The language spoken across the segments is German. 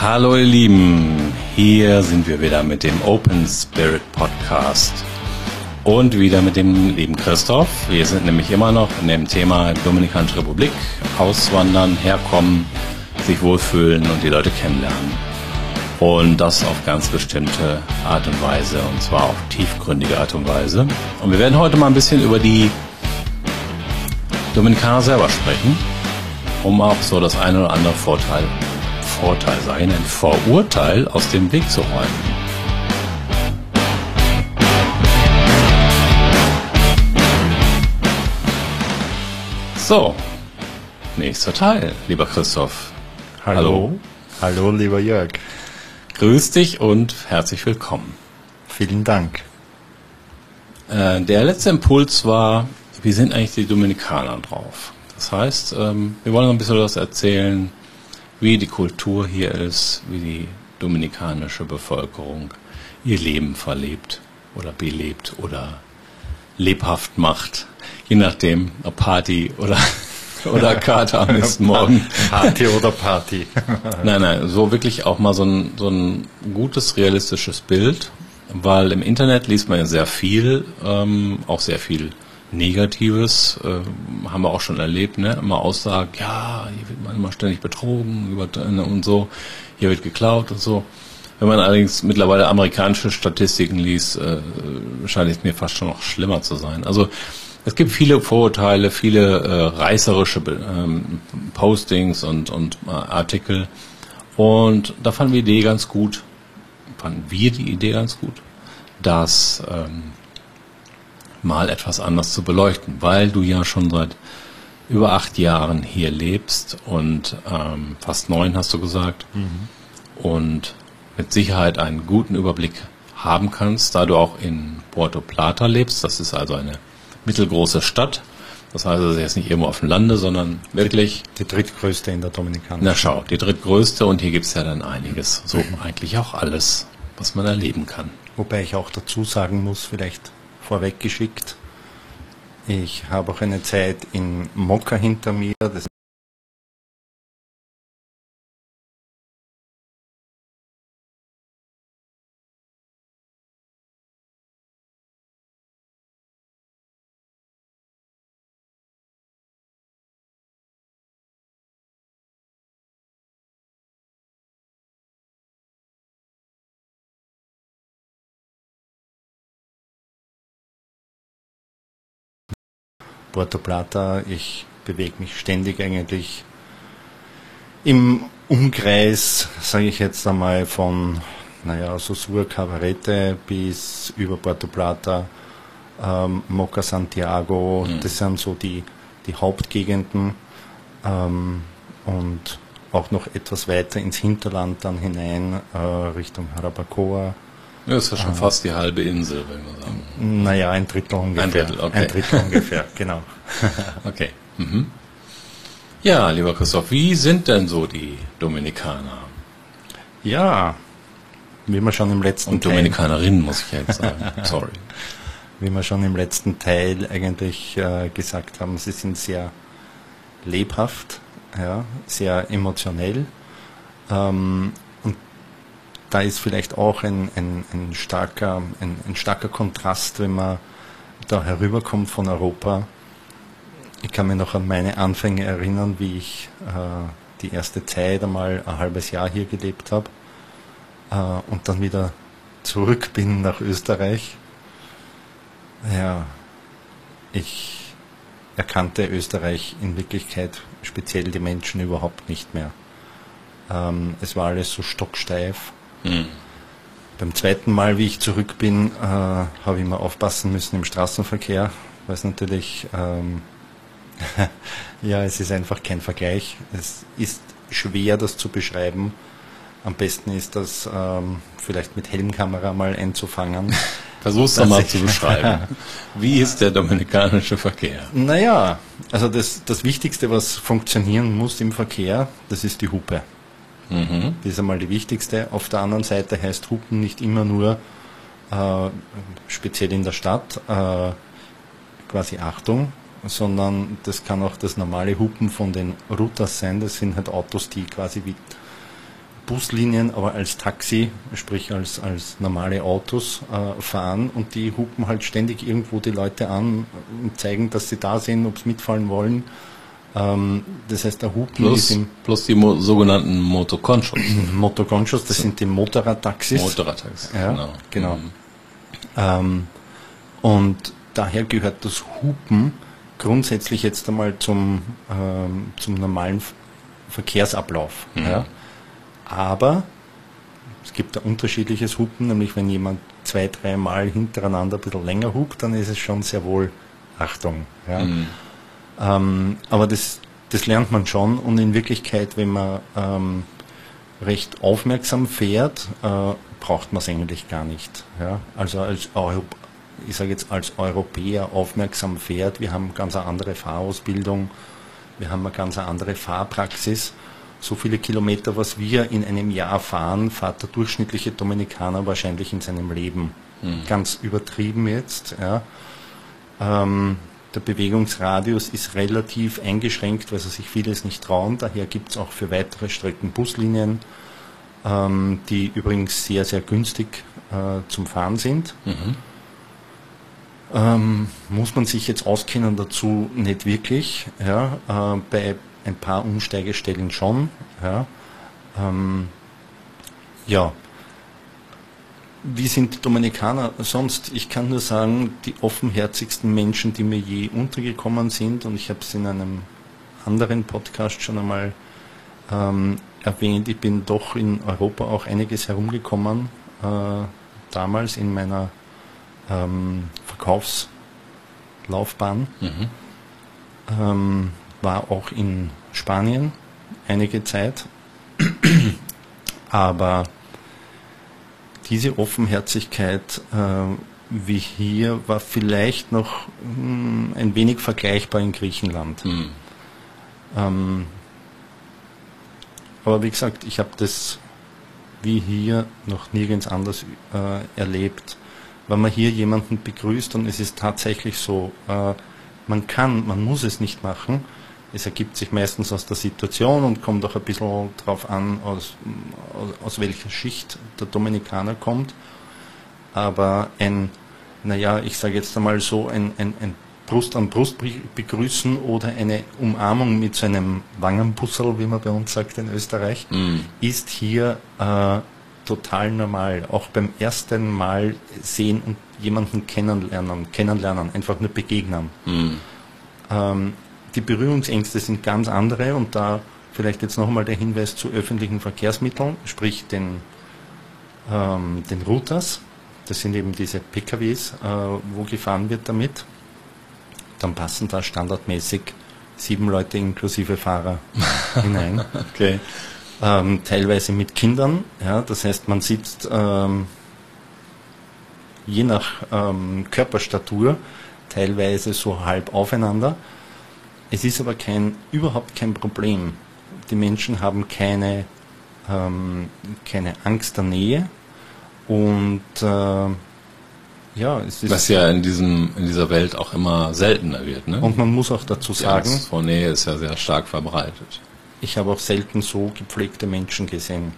Hallo ihr Lieben, hier sind wir wieder mit dem Open Spirit Podcast und wieder mit dem lieben Christoph. Wir sind nämlich immer noch in dem Thema Dominikanische Republik, auswandern, herkommen, sich wohlfühlen und die Leute kennenlernen. Und das auf ganz bestimmte Art und Weise, und zwar auf tiefgründige Art und Weise. Und wir werden heute mal ein bisschen über die Dominikaner selber sprechen, um auch so das eine oder andere Vorteil, Vorteil sein, ein Vorurteil aus dem Weg zu räumen. So, nächster Teil, lieber Christoph. Hallo. Hallo, lieber Jörg. Grüß dich und herzlich willkommen. Vielen Dank. Äh, der letzte Impuls war, wie sind eigentlich die Dominikaner drauf? Das heißt, ähm, wir wollen ein bisschen was erzählen, wie die Kultur hier ist, wie die dominikanische Bevölkerung ihr Leben verlebt oder belebt oder lebhaft macht je nachdem, ob Party oder, oder Kater am nächsten Morgen. Party oder Party. nein, nein, so wirklich auch mal so ein, so ein gutes, realistisches Bild, weil im Internet liest man ja sehr viel, ähm, auch sehr viel Negatives, äh, haben wir auch schon erlebt, ne? Immer Aussagen, ja, hier wird man immer ständig betrogen über, und so, hier wird geklaut und so. Wenn man allerdings mittlerweile amerikanische Statistiken liest, äh, scheint es mir fast schon noch schlimmer zu sein. Also es gibt viele Vorurteile, viele äh, reißerische ähm, Postings und, und äh, Artikel. Und da fanden wir die Idee ganz gut, fanden wir die Idee ganz gut, das ähm, mal etwas anders zu beleuchten, weil du ja schon seit über acht Jahren hier lebst und ähm, fast neun hast du gesagt mhm. und mit Sicherheit einen guten Überblick haben kannst, da du auch in Puerto Plata lebst. Das ist also eine mittelgroße Stadt. Das heißt, es ist jetzt nicht irgendwo auf dem Lande, sondern wirklich. Die, die drittgrößte in der Dominikanischen. Na schau, die drittgrößte und hier gibt es ja dann einiges. So eigentlich auch alles, was man erleben kann. Wobei ich auch dazu sagen muss, vielleicht vorweg geschickt, ich habe auch eine Zeit in Mokka hinter mir. Das Puerto Plata. Ich bewege mich ständig eigentlich im Umkreis, sage ich jetzt einmal, von naja, so Sur Cabarete bis über Puerto Plata, ähm, Moca Santiago, mhm. das sind so die, die Hauptgegenden ähm, und auch noch etwas weiter ins Hinterland dann hinein, äh, Richtung Harabacoa. Ja, das ist ja schon ah. fast die halbe Insel, wenn wir sagen. Naja, ein Drittel ungefähr. Ein Drittel, okay. Ein Drittel ungefähr, genau. okay. Mhm. Ja, lieber Christoph, wie sind denn so die Dominikaner? Ja, wie wir schon im letzten Und Dominikanerinnen, muss ich jetzt sagen. Sorry. Wie wir schon im letzten Teil eigentlich äh, gesagt haben, sie sind sehr lebhaft, ja, sehr emotionell. Ähm, da ist vielleicht auch ein, ein, ein, starker, ein, ein starker Kontrast, wenn man da herüberkommt von Europa. Ich kann mich noch an meine Anfänge erinnern, wie ich äh, die erste Zeit einmal ein halbes Jahr hier gelebt habe äh, und dann wieder zurück bin nach Österreich. Ja, ich erkannte Österreich in Wirklichkeit speziell die Menschen überhaupt nicht mehr. Ähm, es war alles so stocksteif Mhm. Beim zweiten Mal, wie ich zurück bin, äh, habe ich immer aufpassen müssen im Straßenverkehr, weil es natürlich, ähm, ja, es ist einfach kein Vergleich. Es ist schwer, das zu beschreiben. Am besten ist das ähm, vielleicht mit Helmkamera mal einzufangen. Versuch's doch mal zu beschreiben. Wie ist der dominikanische Verkehr? Naja, also das, das Wichtigste, was funktionieren muss im Verkehr, das ist die Hupe. Mhm. Das ist einmal die wichtigste. Auf der anderen Seite heißt Hupen nicht immer nur, äh, speziell in der Stadt, äh, quasi Achtung, sondern das kann auch das normale Hupen von den Routers sein. Das sind halt Autos, die quasi wie Buslinien aber als Taxi, sprich als, als normale Autos äh, fahren und die hupen halt ständig irgendwo die Leute an und zeigen, dass sie da sind, ob sie mitfahren wollen. Ähm, das heißt, der Hupen plus, ist im plus die mo sogenannten Motoconchos. Motoconchos, das sind die Motorradtaxis. Motorradtaxis, ja, genau. genau. Mhm. Ähm, und daher gehört das Hupen grundsätzlich jetzt einmal zum, ähm, zum normalen Verkehrsablauf. Mhm. Ja. Aber es gibt ein unterschiedliches Hupen, nämlich wenn jemand zwei, dreimal hintereinander ein bisschen länger hupt, dann ist es schon sehr wohl Achtung. Ja. Mhm. Ähm, aber das, das lernt man schon und in Wirklichkeit, wenn man ähm, recht aufmerksam fährt, äh, braucht man es eigentlich gar nicht. Ja. Also als Euro, ich sage jetzt als Europäer aufmerksam fährt, wir haben ganz eine andere Fahrausbildung, wir haben eine ganz andere Fahrpraxis so viele Kilometer, was wir in einem Jahr fahren, fährt der durchschnittliche Dominikaner wahrscheinlich in seinem Leben. Mhm. Ganz übertrieben jetzt. Ja. Ähm, der Bewegungsradius ist relativ eingeschränkt, weil sie sich vieles nicht trauen. Daher gibt es auch für weitere Strecken Buslinien, ähm, die übrigens sehr, sehr günstig äh, zum Fahren sind. Mhm. Ähm, muss man sich jetzt auskennen dazu nicht wirklich. Ja. Äh, bei ein paar Umsteigestellen schon. Ja, ähm, ja. Wie sind die Dominikaner sonst? Ich kann nur sagen, die offenherzigsten Menschen, die mir je untergekommen sind, und ich habe es in einem anderen Podcast schon einmal ähm, erwähnt, ich bin doch in Europa auch einiges herumgekommen, äh, damals in meiner ähm, Verkaufslaufbahn. Mhm. Ähm, war auch in Spanien einige Zeit. Aber diese Offenherzigkeit äh, wie hier war vielleicht noch mh, hm, ein wenig vergleichbar in Griechenland. Mhm. Ähm, aber wie gesagt, ich habe das wie hier noch nirgends anders äh, erlebt. Wenn man hier jemanden begrüßt und es ist tatsächlich so, äh, man kann, man muss es nicht machen, es ergibt sich meistens aus der Situation und kommt auch ein bisschen darauf an, aus, aus, aus, welcher Schicht der Dominikaner kommt. Aber ein, naja, ich sage jetzt einmal so, ein, ein, ein Brust an Brust begrüßen oder eine Umarmung mit so einem Wangenpussel, wie man bei uns sagt in Österreich, mm. ist hier äh, total normal. Auch beim ersten Mal sehen und jemanden kennenlernen, kennenlernen, einfach nur begegnen. Mm. Ähm, die Berührungsängste sind ganz andere und da vielleicht jetzt noch einmal der Hinweis zu öffentlichen Verkehrsmitteln, sprich den, ähm, den Routers. Das sind eben diese PKWs, äh, wo gefahren wird damit. Dann passen da standardmäßig sieben Leute inklusive Fahrer hinein. Okay. Ähm, teilweise mit Kindern. Ja, das heißt, man sitzt ähm, je nach ähm, Körperstatur teilweise so halb aufeinander es ist aber kein, überhaupt kein Problem. Die Menschen haben keine, ähm, keine Angst der Nähe und äh, ja, es ist. Was ja in, diesem, in dieser Welt auch immer seltener wird. Ne? Und man muss auch dazu sagen. Die vor Nähe ist ja sehr stark verbreitet. Ich habe auch selten so gepflegte Menschen gesehen.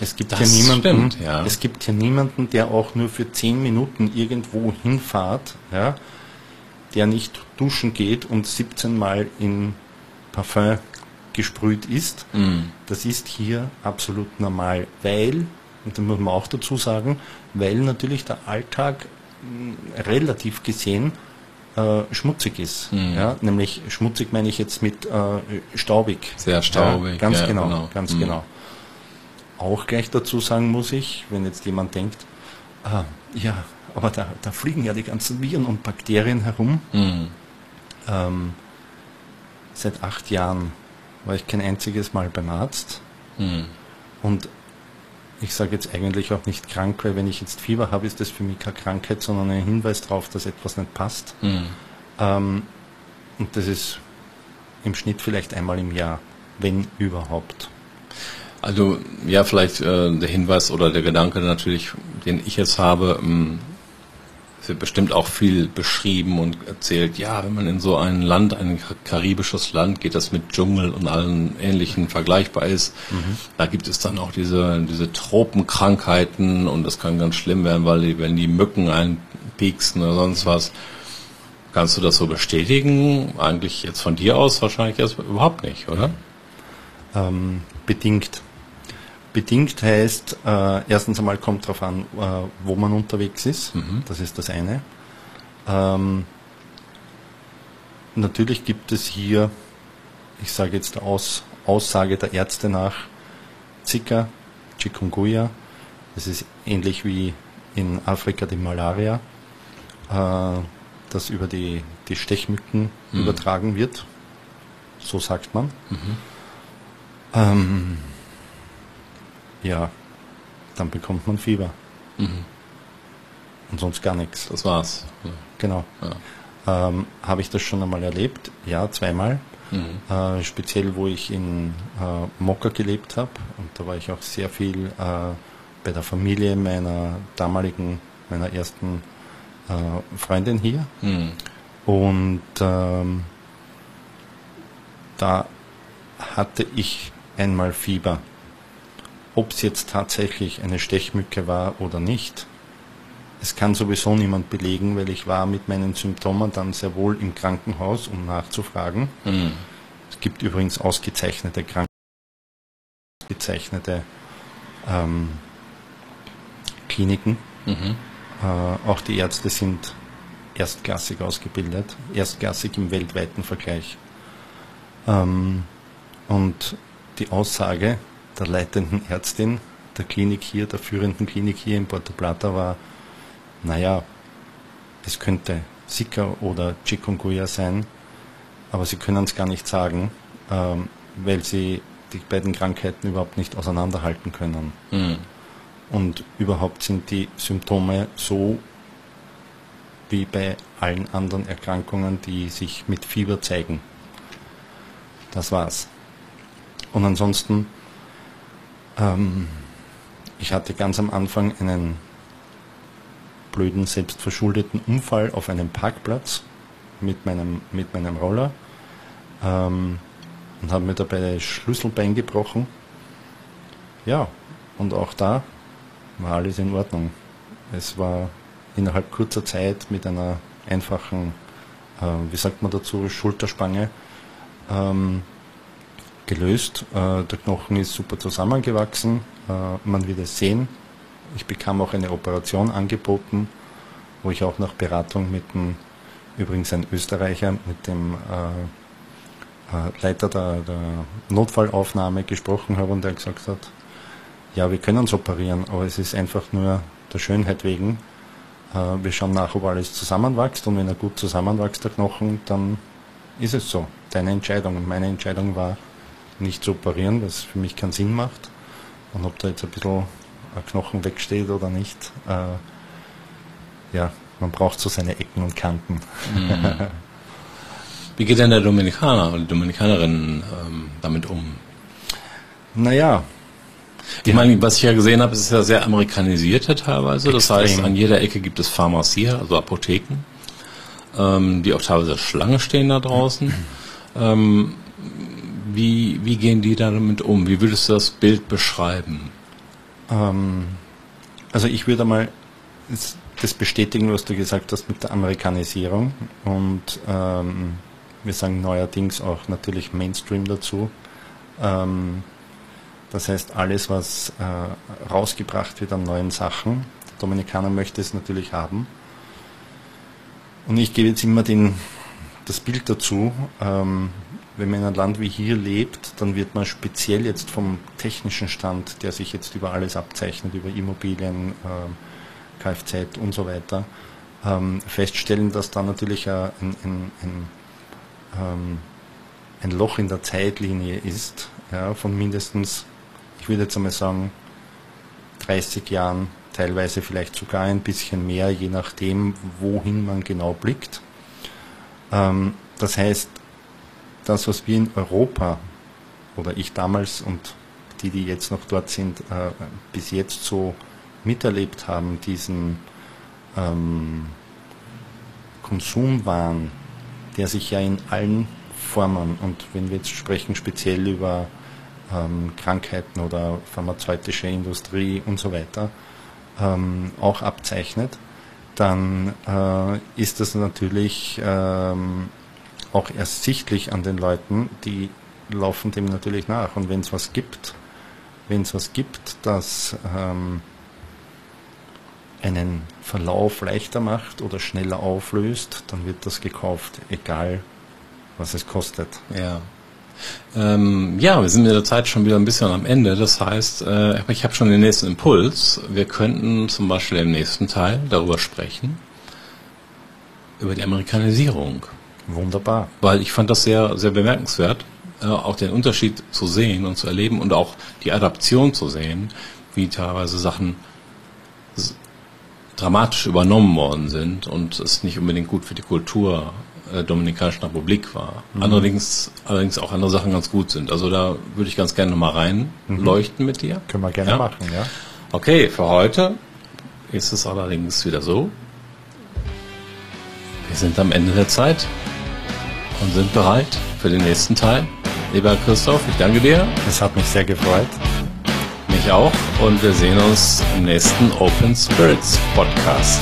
Es gibt, das hier niemanden, stimmt, ja. es gibt hier niemanden, der auch nur für zehn Minuten irgendwo hinfahrt, ja, der nicht duschen geht und 17 Mal in Parfum gesprüht ist. Mm. Das ist hier absolut normal, weil, und da muss man auch dazu sagen, weil natürlich der Alltag mh, relativ gesehen äh, schmutzig ist. Mm. Ja, nämlich schmutzig meine ich jetzt mit äh, staubig. Sehr staubig. Ja, ganz ja, genau, genau, ganz mm. genau. Auch gleich dazu sagen muss ich, wenn jetzt jemand denkt, ah, ja, aber da, da fliegen ja die ganzen Viren und Bakterien herum. Mhm. Ähm, seit acht Jahren war ich kein einziges Mal beim Arzt. Mhm. Und ich sage jetzt eigentlich auch nicht krank, weil wenn ich jetzt Fieber habe, ist das für mich keine Krankheit, sondern ein Hinweis darauf, dass etwas nicht passt. Mhm. Ähm, und das ist im Schnitt vielleicht einmal im Jahr, wenn überhaupt. Also ja, vielleicht äh, der Hinweis oder der Gedanke natürlich, den ich jetzt habe, ähm, wird bestimmt auch viel beschrieben und erzählt, ja, wenn man in so ein Land, ein karibisches Land geht, das mit Dschungel und allen ähnlichen vergleichbar ist, mhm. da gibt es dann auch diese, diese Tropenkrankheiten und das kann ganz schlimm werden, weil die, wenn die Mücken einpieksen oder sonst was. Kannst du das so bestätigen? Eigentlich jetzt von dir aus wahrscheinlich erst überhaupt nicht, oder? Ähm, bedingt. Bedingt heißt, äh, erstens einmal kommt darauf an, äh, wo man unterwegs ist. Mhm. Das ist das eine. Ähm, natürlich gibt es hier, ich sage jetzt der Aus, Aussage der Ärzte nach, Zika, Chikungunya. Das ist ähnlich wie in Afrika die Malaria, äh, das über die, die Stechmücken mhm. übertragen wird. So sagt man. Mhm. Ähm, ja, dann bekommt man Fieber. Mhm. Und sonst gar nichts. Das war's. Ja. Genau. Ja. Ähm, Habe ich das schon einmal erlebt? Ja, zweimal. Mhm. Äh, speziell, wo ich in äh, Mokka gelebt habe. Und da war ich auch sehr viel äh, bei der Familie meiner damaligen, meiner ersten äh, Freundin hier. Mhm. Und ähm, da hatte ich einmal Fieber. Ob es jetzt tatsächlich eine Stechmücke war oder nicht, es kann sowieso niemand belegen, weil ich war mit meinen Symptomen dann sehr wohl im Krankenhaus, um nachzufragen. Mhm. Es gibt übrigens ausgezeichnete Krankenhäuser, ausgezeichnete ähm, Kliniken. Mhm. Äh, auch die Ärzte sind erstklassig ausgebildet, erstklassig im weltweiten Vergleich. Ähm, und die Aussage der leitenden Ärztin der Klinik hier, der führenden Klinik hier in Porto Plata war, naja, es könnte Zika oder Chikungunya sein, aber sie können es gar nicht sagen, ähm, weil sie die beiden Krankheiten überhaupt nicht auseinanderhalten können. Mhm. Und überhaupt sind die Symptome so wie bei allen anderen Erkrankungen, die sich mit Fieber zeigen. Das war's. Und ansonsten, ähm, ich hatte ganz am Anfang einen blöden, selbstverschuldeten Unfall auf einem Parkplatz mit meinem, mit meinem Roller ähm, und habe mir dabei das Schlüsselbein gebrochen. Ja, und auch da war alles in Ordnung. Es war innerhalb kurzer Zeit mit einer einfachen, äh, wie sagt man dazu, Schulterspange ähm, gelöst. Äh, der Knochen ist super zusammengewachsen. Äh, man wird es sehen. Ich bekam auch eine Operation angeboten, wo ich auch nach Beratung mit dem, übrigens ein Österreicher, mit dem äh, äh, Leiter der, der, Notfallaufnahme gesprochen habe und der gesagt hat, ja, wir können es operieren, aber es ist einfach nur der Schönheit wegen. Äh, wir schauen nach, ob alles zusammenwächst und wenn er gut zusammenwächst, der Knochen, dann ist es so. Deine Entscheidung. Meine Entscheidung war, nicht zu operieren, was für mich keinen Sinn macht. Und ob da jetzt ein bisschen ein Knochen wegsteht oder nicht, äh, ja, man braucht so seine Ecken und Kanten. Mhm. Wie geht denn der Dominikaner oder die Dominikanerin ähm, damit um? Naja. Ich meine, was ich ja gesehen habe, ist ja sehr amerikanisiert teilweise. Das heißt, an jeder Ecke gibt es Pharmazie, also Apotheken, ähm, die auch teilweise Schlange stehen da draußen. Ähm, wie, wie gehen die damit um? Wie würdest du das Bild beschreiben? Ähm, also ich würde mal das bestätigen, was du gesagt hast mit der Amerikanisierung und ähm, wir sagen neuerdings auch natürlich Mainstream dazu. Ähm, das heißt, alles, was äh, rausgebracht wird an neuen Sachen, der Dominikaner möchte es natürlich haben. Und ich gebe jetzt immer den, das Bild dazu, ähm, wenn man in einem Land wie hier lebt, dann wird man speziell jetzt vom technischen Stand, der sich jetzt über alles abzeichnet, über Immobilien, äh, Kfz und so weiter, ähm, feststellen, dass da natürlich ein, ein, ein, ähm, ein, Loch in der Zeitlinie ist, ja, von mindestens, ich würde jetzt einmal sagen, 30 Jahren, teilweise vielleicht sogar ein bisschen mehr, je nachdem, wohin man genau blickt. Ähm, das heißt, das, was wir in Europa oder ich damals und die, die jetzt noch dort sind, äh, bis jetzt so miterlebt haben, diesen, ähm, Konsumwahn, der sich ja in allen Formen, und wenn wir jetzt sprechen speziell über ähm, Krankheiten oder pharmazeutische Industrie und so weiter, ähm, auch abzeichnet, dann äh, ist das natürlich ähm, auch ersichtlich an den Leuten, die laufen dem natürlich nach. Und wenn es was gibt, wenn es was gibt, das ähm, einen Verlauf leichter macht oder schneller auflöst, dann wird das gekauft, egal was es kostet. Ja. Ähm, ja, wir sind mit der Zeit schon wieder ein bisschen am Ende. Das heißt, äh, ich habe schon den nächsten Impuls. Wir könnten zum Beispiel im nächsten Teil darüber sprechen, über die Amerikanisierung. Wunderbar. Weil ich fand das sehr, sehr bemerkenswert, äh, auch den Unterschied zu sehen und zu erleben und auch die Adaption zu sehen, wie teilweise Sachen dramatisch übernommen worden sind und es nicht unbedingt gut für die Kultur der Dominikanischen Republik war. Mhm. Allerdings, allerdings auch andere Sachen ganz gut sind. Also da würde ich ganz gerne nochmal reinleuchten mhm. mit dir. Können wir gerne ja? machen, ja. Okay, für heute ist es allerdings wieder so. Wir sind am Ende der Zeit und sind bereit für den nächsten Teil. Lieber Christoph, ich danke dir. Es hat mich sehr gefreut. Mich auch. Und wir sehen uns im nächsten Open Spirits Podcast.